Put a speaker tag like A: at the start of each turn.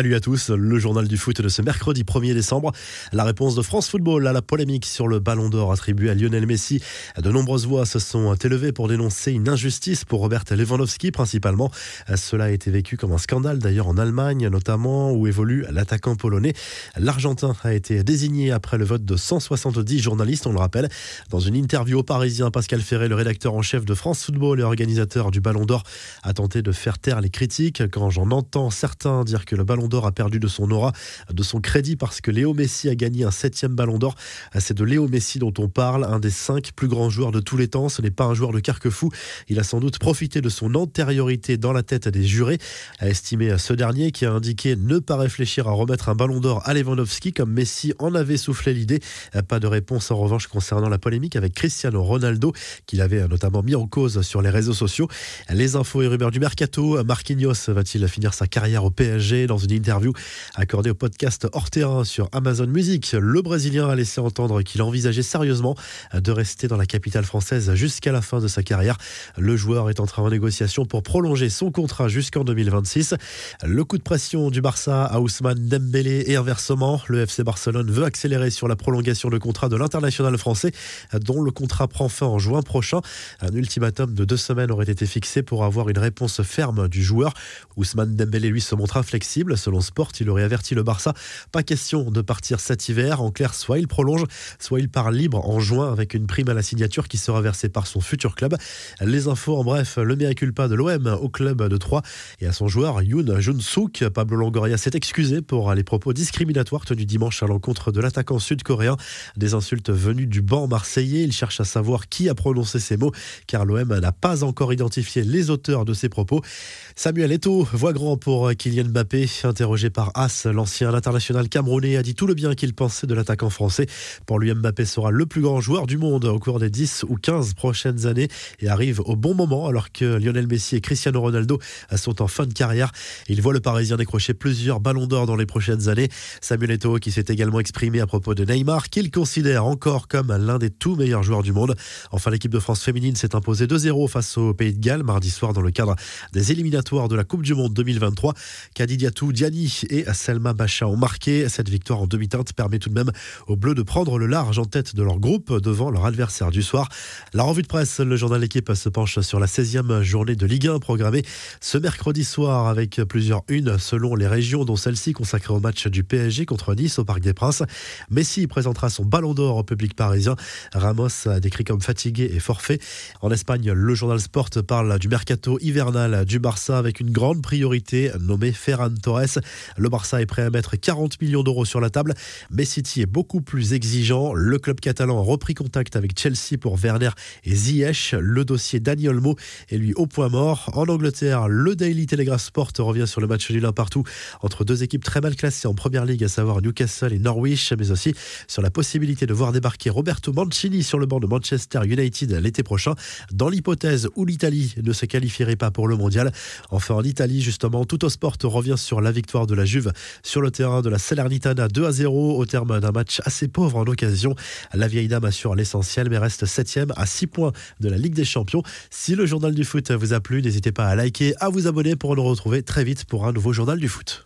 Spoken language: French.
A: Salut à tous, le journal du foot de ce mercredi 1er décembre. La réponse de France Football à la polémique sur le ballon d'or attribué à Lionel Messi. De nombreuses voix se sont élevées pour dénoncer une injustice pour Robert Lewandowski principalement. Cela a été vécu comme un scandale d'ailleurs en Allemagne notamment où évolue l'attaquant polonais. L'Argentin a été désigné après le vote de 170 journalistes, on le rappelle. Dans une interview au Parisien, Pascal Ferré, le rédacteur en chef de France Football et organisateur du ballon d'or, a tenté de faire taire les critiques. Quand j'en entends certains dire que le ballon a perdu de son aura, de son crédit parce que Léo Messi a gagné un septième ballon d'or. C'est de Léo Messi dont on parle, un des cinq plus grands joueurs de tous les temps. Ce n'est pas un joueur de carquefou. Il a sans doute profité de son antériorité dans la tête des jurés, a estimé ce dernier qui a indiqué ne pas réfléchir à remettre un ballon d'or à Lewandowski comme Messi en avait soufflé l'idée. Pas de réponse en revanche concernant la polémique avec Cristiano Ronaldo qu'il avait notamment mis en cause sur les réseaux sociaux. Les infos et rumeurs du mercato. Marquinhos va-t-il finir sa carrière au PSG dans une interview accordée au podcast hors terrain sur Amazon Music, le Brésilien a laissé entendre qu'il envisageait sérieusement de rester dans la capitale française jusqu'à la fin de sa carrière. Le joueur est entré en négociation pour prolonger son contrat jusqu'en 2026. Le coup de pression du Barça à Ousmane Dembélé et inversement, le FC Barcelone veut accélérer sur la prolongation de contrat de l'international français dont le contrat prend fin en juin prochain. Un ultimatum de deux semaines aurait été fixé pour avoir une réponse ferme du joueur. Ousmane Dembélé lui se montre inflexible Selon Sport, il aurait averti le Barça. Pas question de partir cet hiver. En clair, soit il prolonge, soit il part libre en juin avec une prime à la signature qui sera versée par son futur club. Les infos en bref, le mea culpa de l'OM au club de Troyes et à son joueur Yoon Jun-suk. Pablo Longoria s'est excusé pour les propos discriminatoires tenus dimanche à l'encontre de l'attaquant sud-coréen. Des insultes venues du banc marseillais. Il cherche à savoir qui a prononcé ces mots car l'OM n'a pas encore identifié les auteurs de ces propos. Samuel Eto'o, voix grand pour Kylian Mbappé. Interrogé par As, l'ancien international camerounais a dit tout le bien qu'il pensait de l'attaquant français. Pour lui, Mbappé sera le plus grand joueur du monde au cours des 10 ou 15 prochaines années et arrive au bon moment alors que Lionel Messi et Cristiano Ronaldo sont en fin de carrière. Il voit le Parisien décrocher plusieurs ballons d'or dans les prochaines années. Samuel Eto'o qui s'est également exprimé à propos de Neymar qu'il considère encore comme l'un des tout meilleurs joueurs du monde. Enfin, l'équipe de France féminine s'est imposée 2-0 face au Pays de Galles mardi soir dans le cadre des éliminatoires de la Coupe du Monde 2023. Kadidiatou Diani et Selma Bacha ont marqué. Cette victoire en demi-teinte permet tout de même aux Bleus de prendre le large en tête de leur groupe devant leur adversaire du soir. La revue de presse, le journal L'équipe se penche sur la 16e journée de Ligue 1 programmée ce mercredi soir avec plusieurs unes selon les régions, dont celle-ci consacrée au match du PSG contre Nice au Parc des Princes. Messi présentera son ballon d'or au public parisien. Ramos a décrit comme fatigué et forfait. En Espagne, le journal Sport parle du mercato hivernal du Barça avec une grande priorité nommée Ferran Torres. Le Barça est prêt à mettre 40 millions d'euros sur la table, mais City est beaucoup plus exigeant. Le club catalan a repris contact avec Chelsea pour Werner et Ziyech. Le dossier Daniel Mo est lui au point mort. En Angleterre, le Daily Telegraph Sport revient sur le match nul un partout entre deux équipes très mal classées en première ligue, à savoir Newcastle et Norwich, mais aussi sur la possibilité de voir débarquer Roberto Mancini sur le banc de Manchester United l'été prochain, dans l'hypothèse où l'Italie ne se qualifierait pas pour le mondial. Enfin, en Italie, justement, tout sport revient sur la victoire de la Juve sur le terrain de la Salernitana 2 à 0 au terme d'un match assez pauvre en occasion. La vieille dame assure l'essentiel mais reste 7 à 6 points de la Ligue des Champions. Si le journal du foot vous a plu, n'hésitez pas à liker, à vous abonner pour nous retrouver très vite pour un nouveau journal du foot.